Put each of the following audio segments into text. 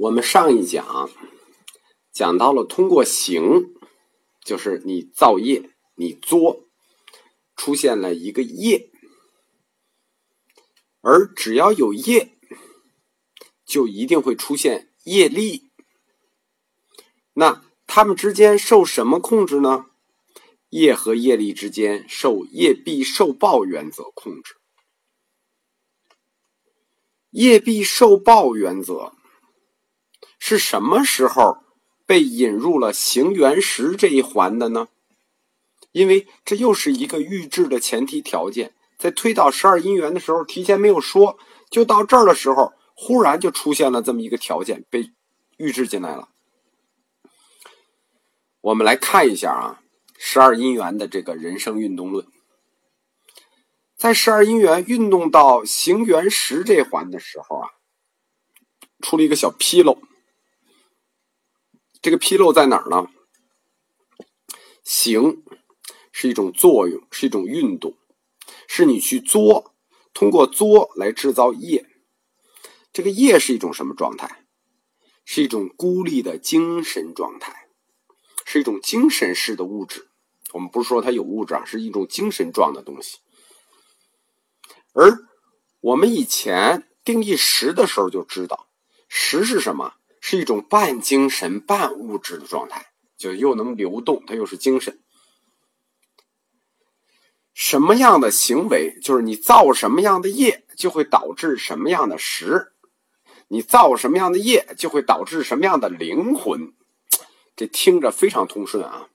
我们上一讲讲到了通过行，就是你造业，你作，出现了一个业，而只要有业，就一定会出现业力。那他们之间受什么控制呢？业和业力之间受业必受报原则控制。业必受报原则。是什么时候被引入了行缘识这一环的呢？因为这又是一个预制的前提条件，在推导十二因缘的时候，提前没有说，就到这儿的时候，忽然就出现了这么一个条件被预制进来了。我们来看一下啊，十二因缘的这个人生运动论，在十二因缘运动到行缘识这环的时候啊，出了一个小纰漏。这个纰漏在哪儿呢？行是一种作用，是一种运动，是你去作，通过作来制造业。这个业是一种什么状态？是一种孤立的精神状态，是一种精神式的物质。我们不是说它有物质啊，是一种精神状的东西。而我们以前定义实的时候就知道，实是什么？是一种半精神半物质的状态，就又能流动，它又是精神。什么样的行为，就是你造什么样的业，就会导致什么样的实；你造什么样的业，就会导致什么样的灵魂。这听着非常通顺啊！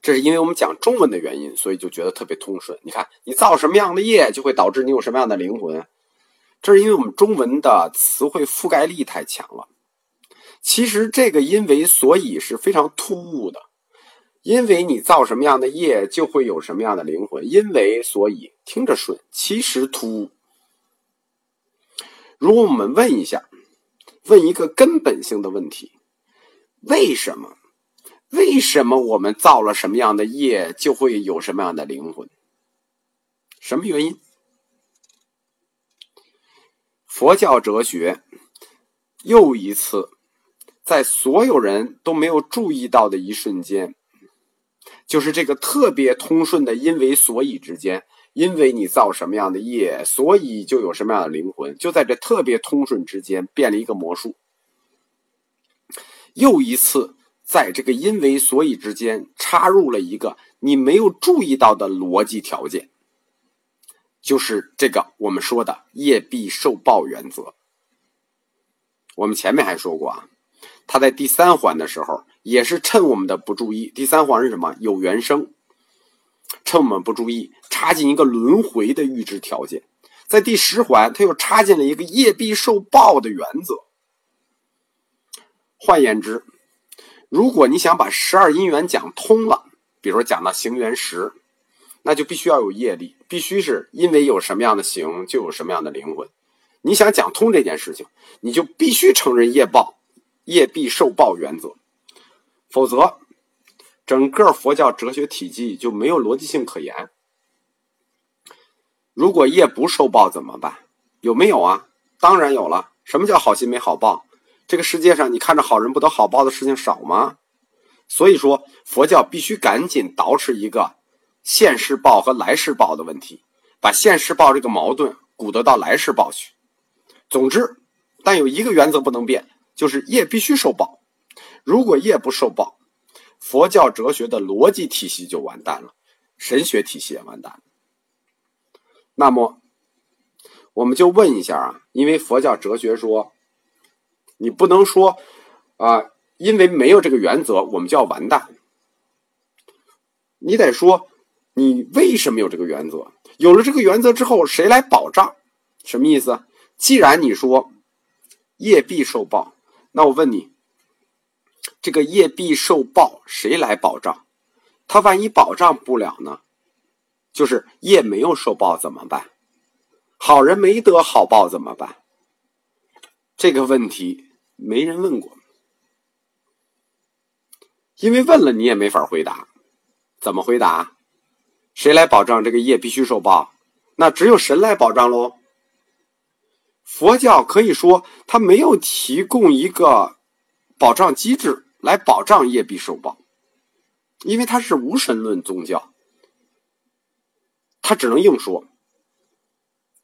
这是因为我们讲中文的原因，所以就觉得特别通顺。你看，你造什么样的业，就会导致你有什么样的灵魂。这是因为我们中文的词汇覆盖力太强了。其实这个因为所以是非常突兀的，因为你造什么样的业，就会有什么样的灵魂。因为所以听着顺，其实突兀。如果我们问一下，问一个根本性的问题：为什么？为什么我们造了什么样的业，就会有什么样的灵魂？什么原因？佛教哲学又一次在所有人都没有注意到的一瞬间，就是这个特别通顺的因为所以之间，因为你造什么样的业，所以就有什么样的灵魂，就在这特别通顺之间变了一个魔术。又一次在这个因为所以之间插入了一个你没有注意到的逻辑条件。就是这个我们说的业必受报原则。我们前面还说过啊，他在第三环的时候也是趁我们的不注意。第三环是什么？有缘生，趁我们不注意，插进一个轮回的预知条件。在第十环，他又插进了一个业必受报的原则。换言之，如果你想把十二因缘讲通了，比如讲到行缘时。那就必须要有业力，必须是因为有什么样的行，就有什么样的灵魂。你想讲通这件事情，你就必须承认业报，业必受报原则，否则整个佛教哲学体系就没有逻辑性可言。如果业不受报怎么办？有没有啊？当然有了。什么叫好心没好报？这个世界上你看着好人不得好报的事情少吗？所以说，佛教必须赶紧捯饬一个。现世报和来世报的问题，把现世报这个矛盾鼓得到来世报去。总之，但有一个原则不能变，就是业必须受报。如果业不受报，佛教哲学的逻辑体系就完蛋了，神学体系也完蛋。那么，我们就问一下啊，因为佛教哲学说，你不能说啊，因为没有这个原则，我们就要完蛋。你得说。你为什么有这个原则？有了这个原则之后，谁来保障？什么意思？既然你说业必受报，那我问你，这个业必受报，谁来保障？他万一保障不了呢？就是业没有受报怎么办？好人没得好报怎么办？这个问题没人问过，因为问了你也没法回答。怎么回答？谁来保障这个业必须受报？那只有神来保障喽。佛教可以说它没有提供一个保障机制来保障业必受报，因为它是无神论宗教，它只能硬说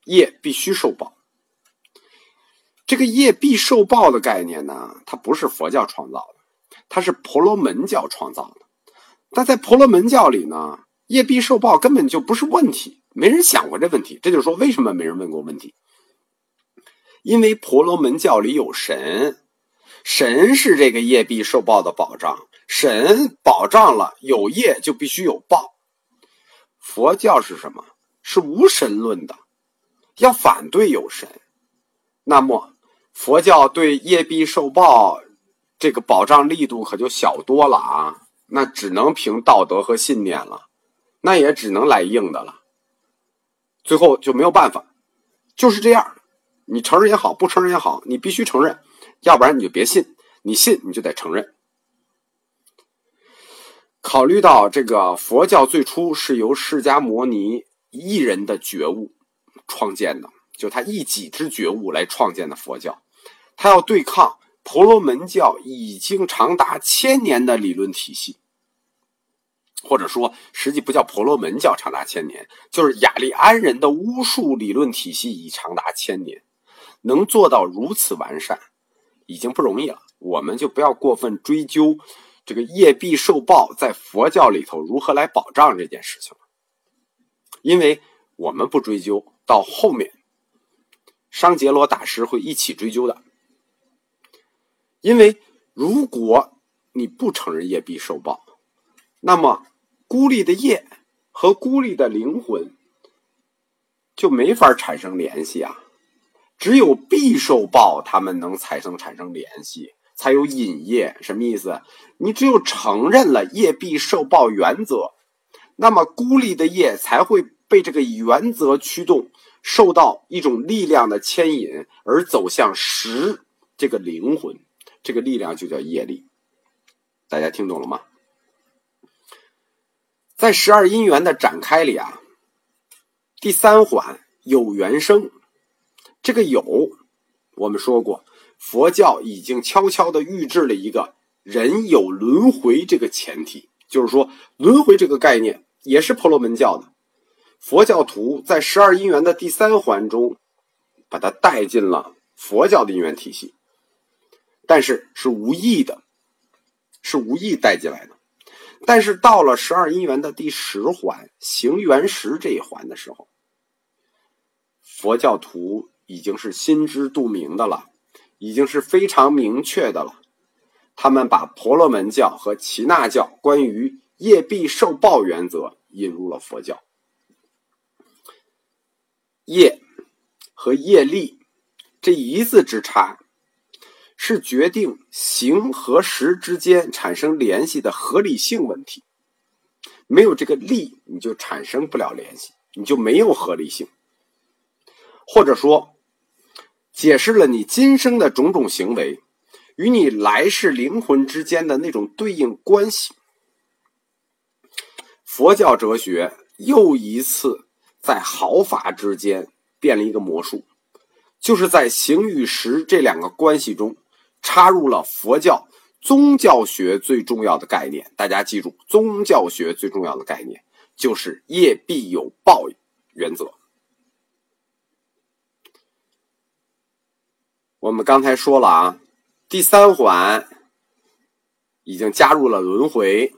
业必须受报。这个业必受报的概念呢，它不是佛教创造的，它是婆罗门教创造的。但在婆罗门教里呢，业必受报根本就不是问题，没人想过这问题。这就是说，为什么没人问过问题？因为婆罗门教里有神，神是这个业必受报的保障，神保障了有业就必须有报。佛教是什么？是无神论的，要反对有神。那么，佛教对业必受报这个保障力度可就小多了啊！那只能凭道德和信念了，那也只能来硬的了。最后就没有办法，就是这样。你承认也好，不承认也好，你必须承认，要不然你就别信。你信，你就得承认。考虑到这个佛教最初是由释迦牟尼一人的觉悟创建的，就他一己之觉悟来创建的佛教，他要对抗婆罗门教已经长达千年的理论体系，或者说，实际不叫婆罗门教长达千年，就是雅利安人的巫术理论体系已长达千年。能做到如此完善，已经不容易了。我们就不要过分追究这个业必受报在佛教里头如何来保障这件事情了，因为我们不追究，到后面商杰罗大师会一起追究的。因为如果你不承认业必受报，那么孤立的业和孤立的灵魂就没法产生联系啊。只有必受报，他们能产生产生联系，才有引业。什么意思？你只有承认了业必受报原则，那么孤立的业才会被这个原则驱动，受到一种力量的牵引，而走向实这个灵魂。这个力量就叫业力。大家听懂了吗？在十二因缘的展开里啊，第三环有缘生。这个有，我们说过，佛教已经悄悄的预制了一个人有轮回这个前提，就是说轮回这个概念也是婆罗门教的。佛教徒在十二因缘的第三环中，把它带进了佛教的因缘体系，但是是无意的，是无意带进来的。但是到了十二因缘的第十环行缘识这一环的时候，佛教徒。已经是心知肚明的了，已经是非常明确的了。他们把婆罗门教和耆那教关于业必受报原则引入了佛教。业和业力这一字之差，是决定行和实之间产生联系的合理性问题。没有这个力，你就产生不了联系，你就没有合理性，或者说。解释了你今生的种种行为与你来世灵魂之间的那种对应关系。佛教哲学又一次在毫发之间变了一个魔术，就是在行与实这两个关系中插入了佛教宗教学最重要的概念。大家记住，宗教学最重要的概念就是业必有报原则。我们刚才说了啊，第三环已经加入了轮回，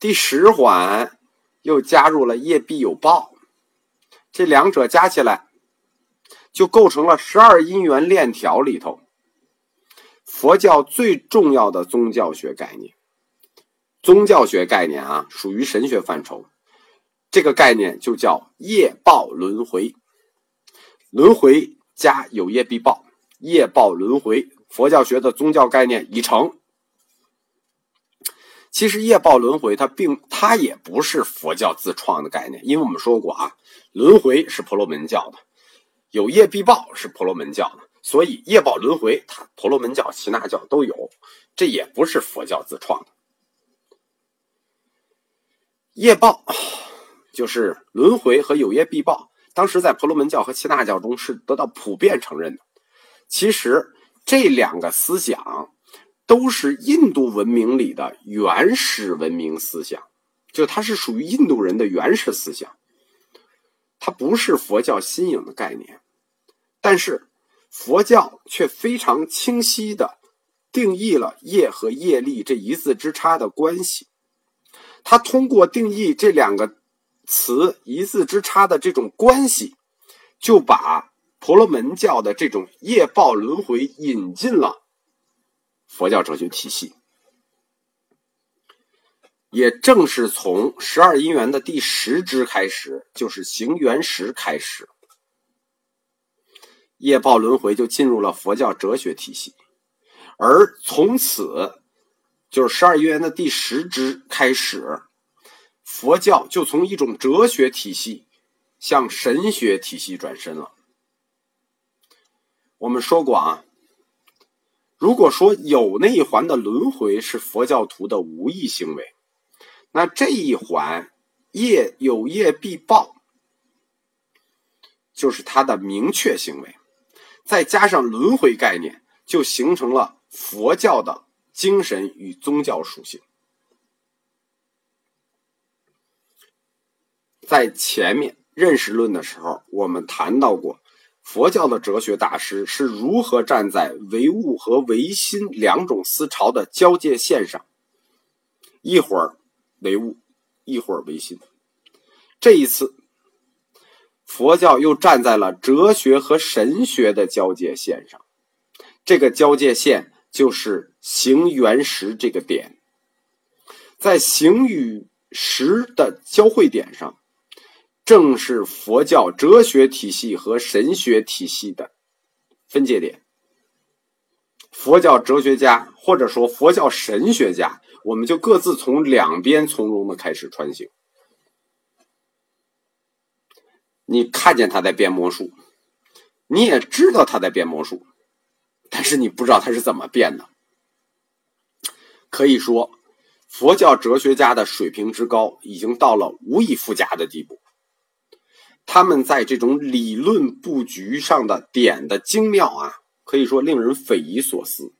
第十环又加入了业必有报，这两者加起来就构成了十二因缘链条里头佛教最重要的宗教学概念。宗教学概念啊，属于神学范畴，这个概念就叫业报轮回，轮回加有业必报。业报轮回，佛教学的宗教概念已成。其实业报轮回，它并它也不是佛教自创的概念，因为我们说过啊，轮回是婆罗门教的，有业必报是婆罗门教的，所以业报轮回，它婆罗门教、耆那教都有，这也不是佛教自创的。业报就是轮回和有业必报，当时在婆罗门教和耆那教中是得到普遍承认的。其实这两个思想都是印度文明里的原始文明思想，就它是属于印度人的原始思想，它不是佛教新颖的概念。但是佛教却非常清晰的定义了业和业力这一字之差的关系。他通过定义这两个词一字之差的这种关系，就把婆罗门教的这种业报轮回引进了佛教哲学体系。也正是从十二因缘的第十支开始，就是行缘识开始，业报轮回就进入了佛教哲学体系，而从此。就是十二因缘的第十支开始，佛教就从一种哲学体系向神学体系转身了。我们说过啊，如果说有那一环的轮回是佛教徒的无意行为，那这一环业有业必报，就是他的明确行为，再加上轮回概念，就形成了佛教的。精神与宗教属性，在前面认识论的时候，我们谈到过，佛教的哲学大师是如何站在唯物和唯心两种思潮的交界线上，一会儿唯物，一会儿唯心。这一次，佛教又站在了哲学和神学的交界线上，这个交界线。就是形原识这个点，在形与实的交汇点上，正是佛教哲学体系和神学体系的分界点。佛教哲学家或者说佛教神学家，我们就各自从两边从容的开始穿行。你看见他在变魔术，你也知道他在变魔术。但是你不知道他是怎么变的。可以说，佛教哲学家的水平之高，已经到了无以复加的地步。他们在这种理论布局上的点的精妙啊，可以说令人匪夷所思。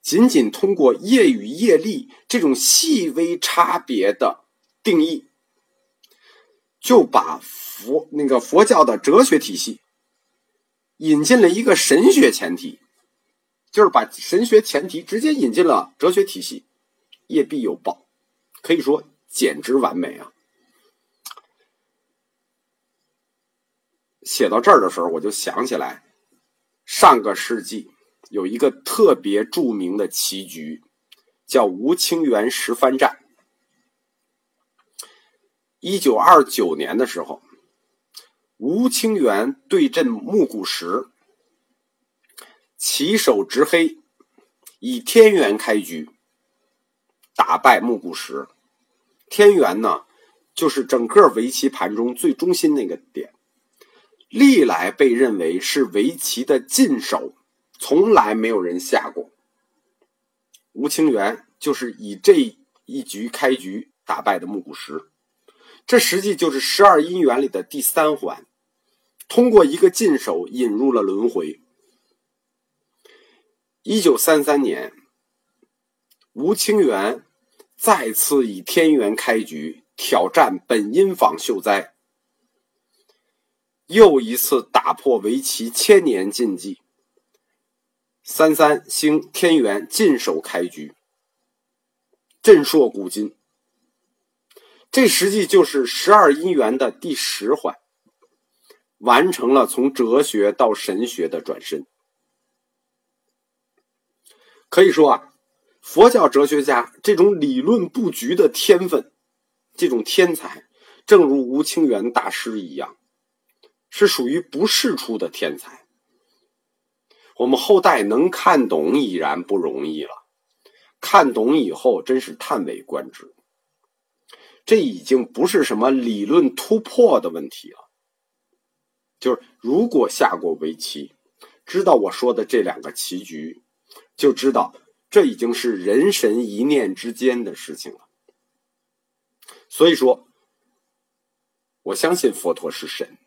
仅仅通过业与业力这种细微差别的定义，就把佛那个佛教的哲学体系引进了一个神学前提。就是把神学前提直接引进了哲学体系，业必有报，可以说简直完美啊！写到这儿的时候，我就想起来，上个世纪有一个特别著名的棋局，叫吴清源十番战。一九二九年的时候，吴清源对阵木谷实。起手执黑，以天元开局，打败木谷实。天元呢，就是整个围棋盘中最中心那个点，历来被认为是围棋的禁手，从来没有人下过。吴清源就是以这一局开局打败的木谷实，这实际就是十二因缘里的第三环，通过一个禁手引入了轮回。一九三三年，吴清源再次以天元开局挑战本因坊秀哉，又一次打破围棋千年禁忌。三三星天元进手开局，震烁古今。这实际就是十二因缘的第十环，完成了从哲学到神学的转身。可以说啊，佛教哲学家这种理论布局的天分，这种天才，正如吴清源大师一样，是属于不世出的天才。我们后代能看懂已然不容易了，看懂以后真是叹为观止。这已经不是什么理论突破的问题了，就是如果下过围棋，知道我说的这两个棋局。就知道这已经是人神一念之间的事情了。所以说，我相信佛陀是神，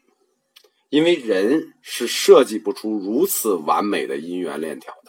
因为人是设计不出如此完美的姻缘链条的。